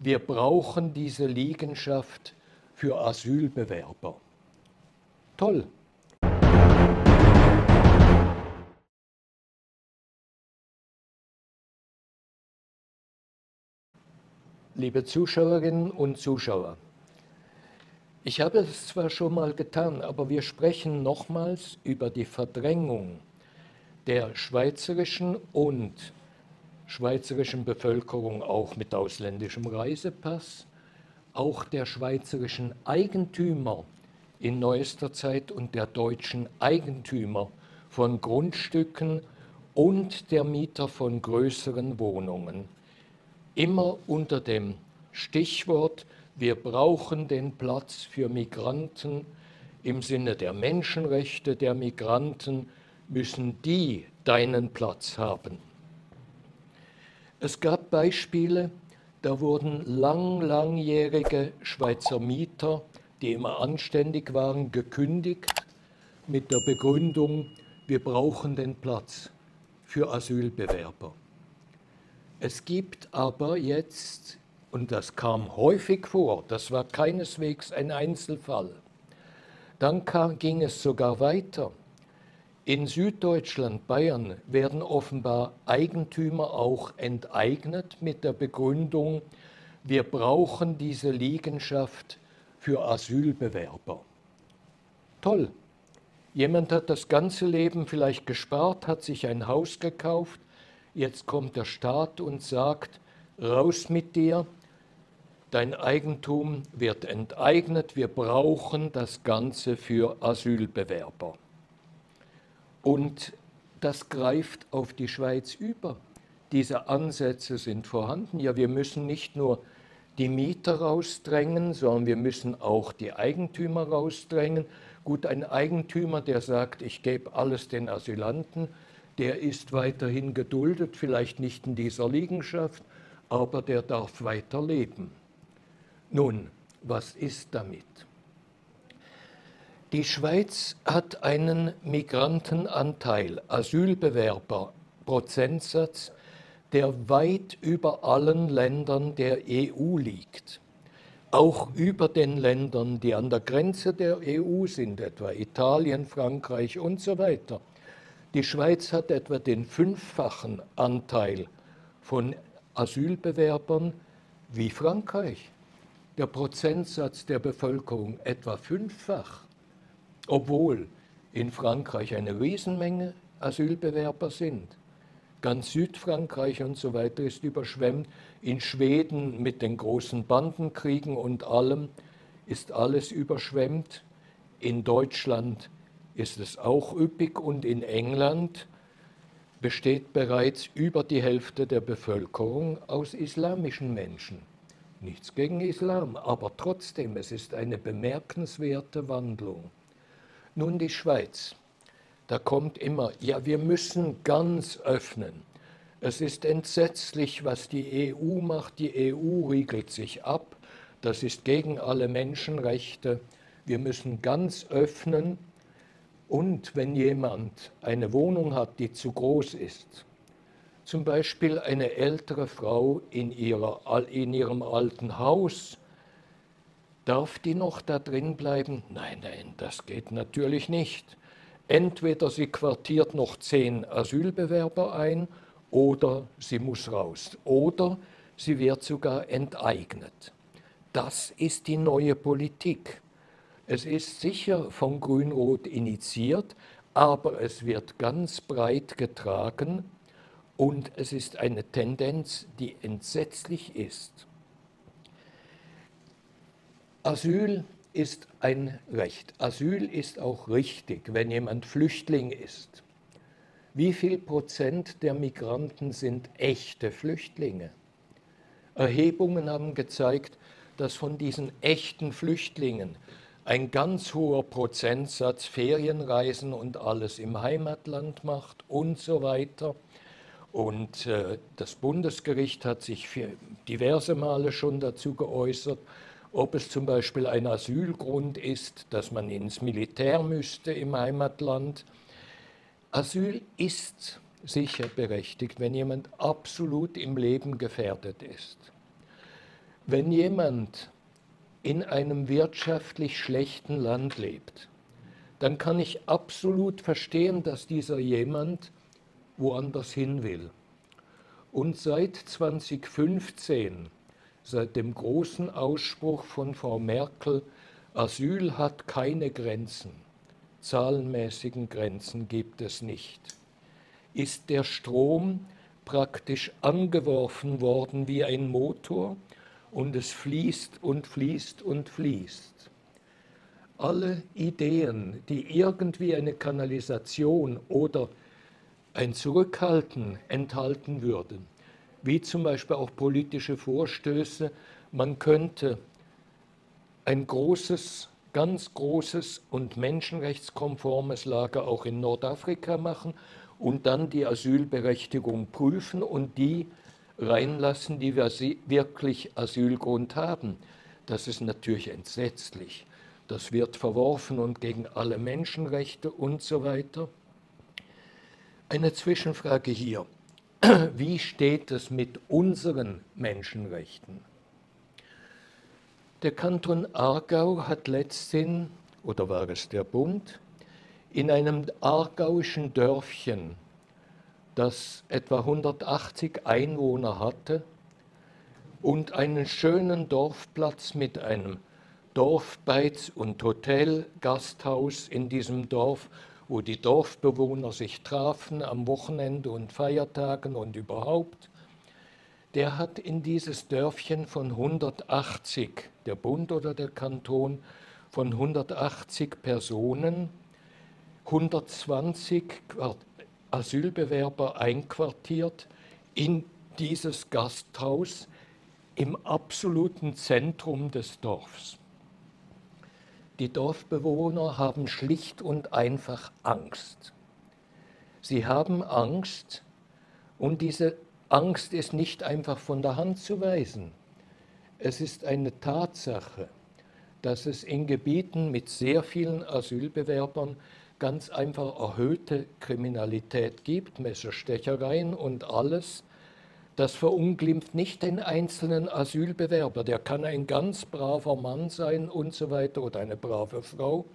wir brauchen diese Liegenschaft für Asylbewerber. Toll. Liebe Zuschauerinnen und Zuschauer, ich habe es zwar schon mal getan, aber wir sprechen nochmals über die Verdrängung der schweizerischen und schweizerischen Bevölkerung auch mit ausländischem Reisepass, auch der schweizerischen Eigentümer in neuester Zeit und der deutschen Eigentümer von Grundstücken und der Mieter von größeren Wohnungen. Immer unter dem Stichwort, wir brauchen den Platz für Migranten im Sinne der Menschenrechte der Migranten, müssen die deinen Platz haben. Es gab Beispiele, da wurden lang, langjährige Schweizer Mieter, die immer anständig waren, gekündigt mit der Begründung, wir brauchen den Platz für Asylbewerber. Es gibt aber jetzt, und das kam häufig vor, das war keineswegs ein Einzelfall, dann kam, ging es sogar weiter. In Süddeutschland, Bayern, werden offenbar Eigentümer auch enteignet mit der Begründung, wir brauchen diese Liegenschaft für Asylbewerber. Toll. Jemand hat das ganze Leben vielleicht gespart, hat sich ein Haus gekauft, jetzt kommt der Staat und sagt, raus mit dir, dein Eigentum wird enteignet, wir brauchen das Ganze für Asylbewerber. Und das greift auf die Schweiz über. Diese Ansätze sind vorhanden. Ja, wir müssen nicht nur die Mieter rausdrängen, sondern wir müssen auch die Eigentümer rausdrängen. Gut, ein Eigentümer, der sagt, ich gebe alles den Asylanten, der ist weiterhin geduldet, vielleicht nicht in dieser Liegenschaft, aber der darf weiter leben. Nun, was ist damit? Die Schweiz hat einen Migrantenanteil, Asylbewerber, Prozentsatz, der weit über allen Ländern der EU liegt. Auch über den Ländern, die an der Grenze der EU sind, etwa Italien, Frankreich und so weiter. Die Schweiz hat etwa den fünffachen Anteil von Asylbewerbern wie Frankreich. Der Prozentsatz der Bevölkerung etwa fünffach obwohl in Frankreich eine Riesenmenge Asylbewerber sind. Ganz Südfrankreich und so weiter ist überschwemmt. In Schweden mit den großen Bandenkriegen und allem ist alles überschwemmt. In Deutschland ist es auch üppig und in England besteht bereits über die Hälfte der Bevölkerung aus islamischen Menschen. Nichts gegen Islam, aber trotzdem, es ist eine bemerkenswerte Wandlung. Nun die Schweiz. Da kommt immer, ja, wir müssen ganz öffnen. Es ist entsetzlich, was die EU macht. Die EU riegelt sich ab. Das ist gegen alle Menschenrechte. Wir müssen ganz öffnen. Und wenn jemand eine Wohnung hat, die zu groß ist, zum Beispiel eine ältere Frau in, ihrer, in ihrem alten Haus, Darf die noch da drin bleiben? Nein, nein, das geht natürlich nicht. Entweder sie quartiert noch zehn Asylbewerber ein oder sie muss raus. Oder sie wird sogar enteignet. Das ist die neue Politik. Es ist sicher von Grün-Rot initiiert, aber es wird ganz breit getragen und es ist eine Tendenz, die entsetzlich ist. Asyl ist ein Recht. Asyl ist auch richtig, wenn jemand Flüchtling ist. Wie viel Prozent der Migranten sind echte Flüchtlinge? Erhebungen haben gezeigt, dass von diesen echten Flüchtlingen ein ganz hoher Prozentsatz Ferienreisen und alles im Heimatland macht und so weiter. Und äh, das Bundesgericht hat sich diverse Male schon dazu geäußert ob es zum Beispiel ein Asylgrund ist, dass man ins Militär müsste im Heimatland. Asyl ist sicher berechtigt, wenn jemand absolut im Leben gefährdet ist. Wenn jemand in einem wirtschaftlich schlechten Land lebt, dann kann ich absolut verstehen, dass dieser jemand woanders hin will. Und seit 2015, seit dem großen Ausspruch von Frau Merkel, Asyl hat keine Grenzen, zahlenmäßigen Grenzen gibt es nicht, ist der Strom praktisch angeworfen worden wie ein Motor und es fließt und fließt und fließt. Alle Ideen, die irgendwie eine Kanalisation oder ein Zurückhalten enthalten würden, wie zum Beispiel auch politische Vorstöße, man könnte ein großes, ganz großes und menschenrechtskonformes Lager auch in Nordafrika machen und dann die Asylberechtigung prüfen und die reinlassen, die wirklich Asylgrund haben. Das ist natürlich entsetzlich. Das wird verworfen und gegen alle Menschenrechte und so weiter. Eine Zwischenfrage hier. Wie steht es mit unseren Menschenrechten? Der Kanton Aargau hat letzthin, oder war es der Bund, in einem aargauischen Dörfchen das etwa 180 Einwohner hatte und einen schönen Dorfplatz mit einem Dorfbeiz und Hotel, Gasthaus in diesem Dorf, wo die Dorfbewohner sich trafen am Wochenende und Feiertagen und überhaupt. Der hat in dieses Dörfchen von 180, der Bund oder der Kanton, von 180 Personen 120 Asylbewerber einquartiert in dieses Gasthaus im absoluten Zentrum des Dorfs. Die Dorfbewohner haben schlicht und einfach Angst. Sie haben Angst und diese Angst ist nicht einfach von der Hand zu weisen. Es ist eine Tatsache, dass es in Gebieten mit sehr vielen Asylbewerbern ganz einfach erhöhte Kriminalität gibt, Messerstechereien und alles, das verunglimpft nicht den einzelnen Asylbewerber. Der kann ein ganz braver Mann sein und so weiter oder eine brave Frau.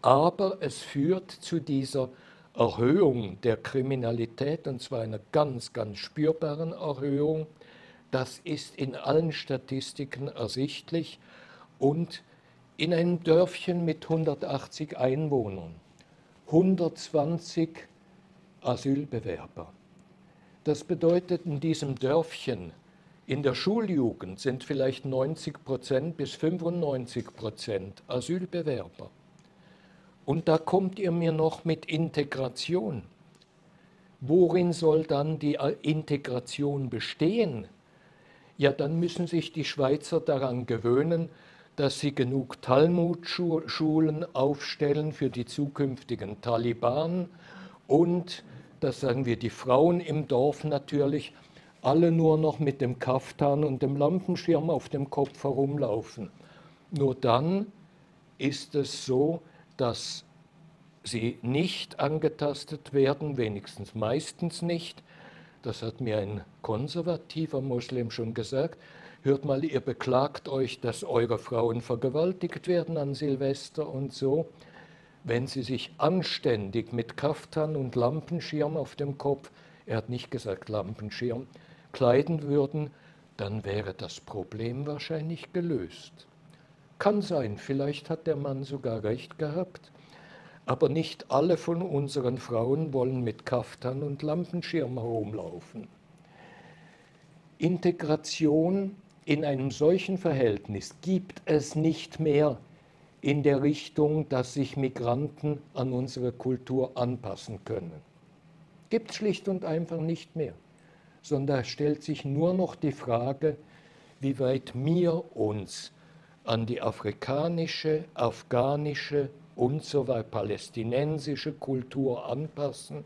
Aber es führt zu dieser Erhöhung der Kriminalität und zwar einer ganz, ganz spürbaren Erhöhung. Das ist in allen Statistiken ersichtlich und in einem Dörfchen mit 180 Einwohnern 120 Asylbewerber. Das bedeutet, in diesem Dörfchen, in der Schuljugend sind vielleicht 90 Prozent bis 95 Prozent Asylbewerber. Und da kommt ihr mir noch mit Integration. Worin soll dann die Integration bestehen? Ja, dann müssen sich die Schweizer daran gewöhnen, dass sie genug Talmud-Schulen aufstellen für die zukünftigen Taliban und, das sagen wir, die Frauen im Dorf natürlich, alle nur noch mit dem Kaftan und dem Lampenschirm auf dem Kopf herumlaufen. Nur dann ist es so, dass sie nicht angetastet werden, wenigstens meistens nicht. Das hat mir ein konservativer Muslim schon gesagt. Hört mal, ihr beklagt euch, dass eure Frauen vergewaltigt werden an Silvester und so. Wenn sie sich anständig mit Kaftan und Lampenschirm auf dem Kopf, er hat nicht gesagt Lampenschirm, kleiden würden, dann wäre das Problem wahrscheinlich gelöst. Kann sein, vielleicht hat der Mann sogar recht gehabt, aber nicht alle von unseren Frauen wollen mit Kaftan und Lampenschirm herumlaufen. Integration in einem solchen Verhältnis gibt es nicht mehr in der Richtung, dass sich Migranten an unsere Kultur anpassen können. Gibt es schlicht und einfach nicht mehr. Sondern stellt sich nur noch die Frage, wie weit wir uns an die afrikanische, afghanische und so weiter palästinensische Kultur anpassen,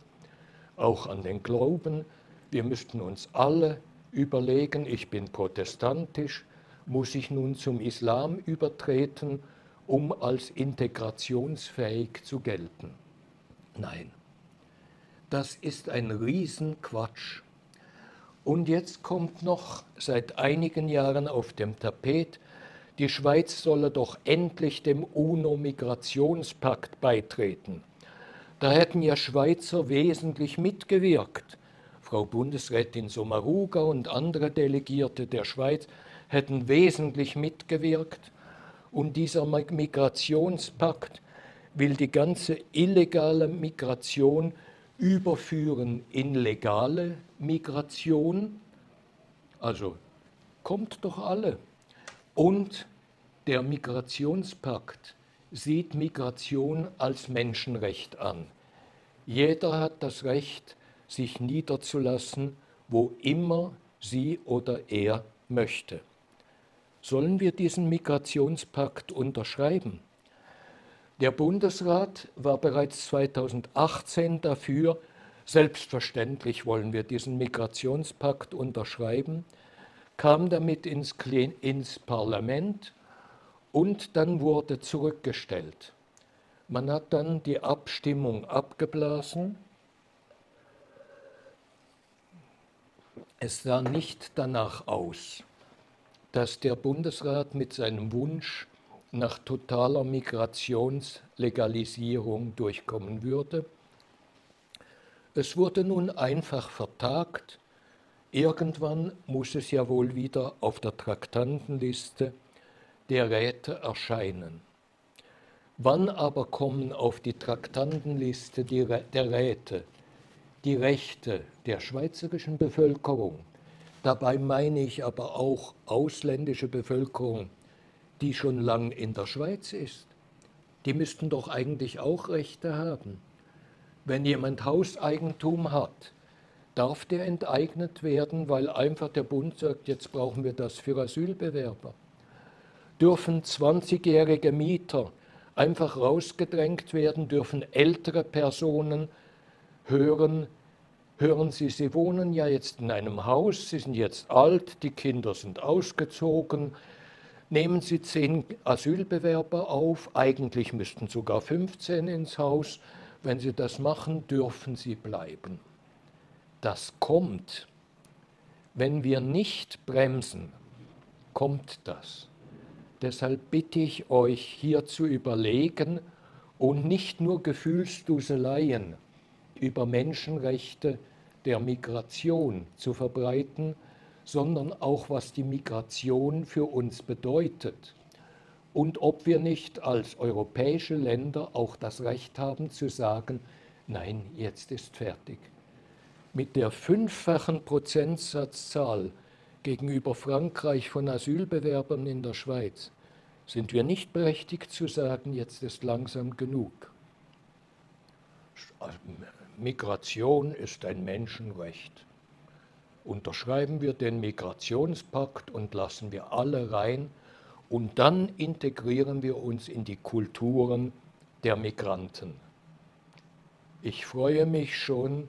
auch an den Glauben. Wir müssten uns alle überlegen, ich bin protestantisch, muss ich nun zum Islam übertreten, um als integrationsfähig zu gelten? Nein, das ist ein Riesenquatsch. Und jetzt kommt noch seit einigen Jahren auf dem Tapet, die Schweiz solle doch endlich dem UNO-Migrationspakt beitreten. Da hätten ja Schweizer wesentlich mitgewirkt. Frau Bundesrätin Sommaruga und andere Delegierte der Schweiz hätten wesentlich mitgewirkt. Und dieser Migrationspakt will die ganze illegale Migration überführen in legale Migration. Also kommt doch alle. Und der Migrationspakt sieht Migration als Menschenrecht an. Jeder hat das Recht, sich niederzulassen, wo immer sie oder er möchte. Sollen wir diesen Migrationspakt unterschreiben? Der Bundesrat war bereits 2018 dafür, selbstverständlich wollen wir diesen Migrationspakt unterschreiben, kam damit ins, ins Parlament und dann wurde zurückgestellt. Man hat dann die Abstimmung abgeblasen Es sah nicht danach aus, dass der Bundesrat mit seinem Wunsch nach totaler Migrationslegalisierung durchkommen würde. Es wurde nun einfach vertagt. Irgendwann muss es ja wohl wieder auf der Traktantenliste der Räte erscheinen. Wann aber kommen auf die Traktantenliste der Räte die Rechte der schweizerischen Bevölkerung. Dabei meine ich aber auch ausländische Bevölkerung, die schon lang in der Schweiz ist. Die müssten doch eigentlich auch Rechte haben. Wenn jemand Hauseigentum hat, darf der enteignet werden, weil einfach der Bund sagt, jetzt brauchen wir das für Asylbewerber. Dürfen 20-jährige Mieter einfach rausgedrängt werden, dürfen ältere Personen hören, hören Sie, Sie wohnen ja jetzt in einem Haus, Sie sind jetzt alt, die Kinder sind ausgezogen, nehmen Sie zehn Asylbewerber auf, eigentlich müssten sogar 15 ins Haus, wenn Sie das machen, dürfen Sie bleiben. Das kommt. Wenn wir nicht bremsen, kommt das. Deshalb bitte ich euch hier zu überlegen und nicht nur Gefühlsduseleien über Menschenrechte der Migration zu verbreiten, sondern auch was die Migration für uns bedeutet und ob wir nicht als europäische Länder auch das Recht haben zu sagen, nein, jetzt ist fertig. Mit der fünffachen Prozentsatzzahl gegenüber Frankreich von Asylbewerbern in der Schweiz sind wir nicht berechtigt zu sagen, jetzt ist langsam genug. Migration ist ein Menschenrecht. Unterschreiben wir den Migrationspakt und lassen wir alle rein und dann integrieren wir uns in die Kulturen der Migranten. Ich freue mich schon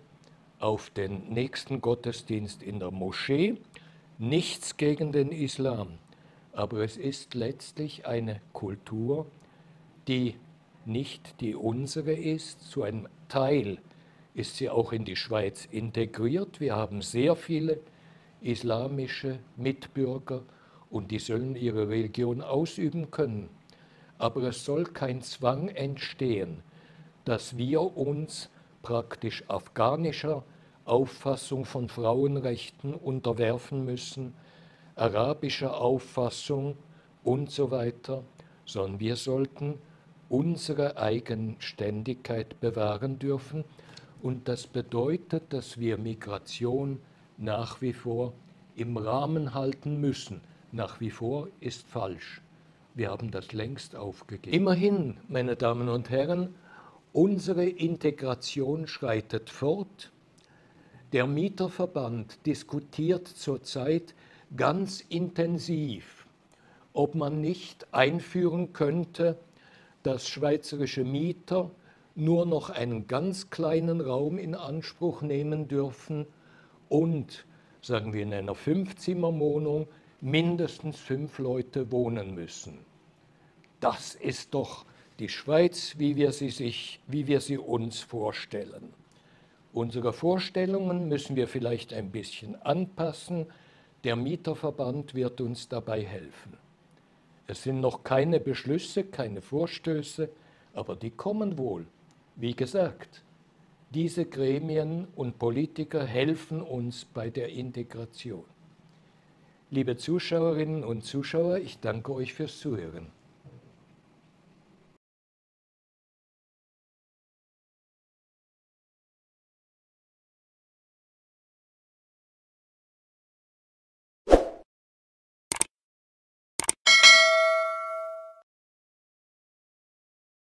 auf den nächsten Gottesdienst in der Moschee. Nichts gegen den Islam, aber es ist letztlich eine Kultur, die nicht die unsere ist, zu einem Teil ist sie auch in die Schweiz integriert. Wir haben sehr viele islamische Mitbürger und die sollen ihre Religion ausüben können. Aber es soll kein Zwang entstehen, dass wir uns praktisch afghanischer Auffassung von Frauenrechten unterwerfen müssen, arabischer Auffassung und so weiter, sondern wir sollten unsere Eigenständigkeit bewahren dürfen und das bedeutet, dass wir Migration nach wie vor im Rahmen halten müssen. Nach wie vor ist falsch. Wir haben das längst aufgegeben. Immerhin, meine Damen und Herren, unsere Integration schreitet fort. Der Mieterverband diskutiert zurzeit ganz intensiv, ob man nicht einführen könnte, dass schweizerische Mieter nur noch einen ganz kleinen Raum in Anspruch nehmen dürfen und, sagen wir in einer Fünfzimmerwohnung, mindestens fünf Leute wohnen müssen. Das ist doch die Schweiz, wie wir sie, sich, wie wir sie uns vorstellen. Unsere Vorstellungen müssen wir vielleicht ein bisschen anpassen. Der Mieterverband wird uns dabei helfen. Es sind noch keine Beschlüsse, keine Vorstöße, aber die kommen wohl. Wie gesagt, diese Gremien und Politiker helfen uns bei der Integration. Liebe Zuschauerinnen und Zuschauer, ich danke euch fürs Zuhören.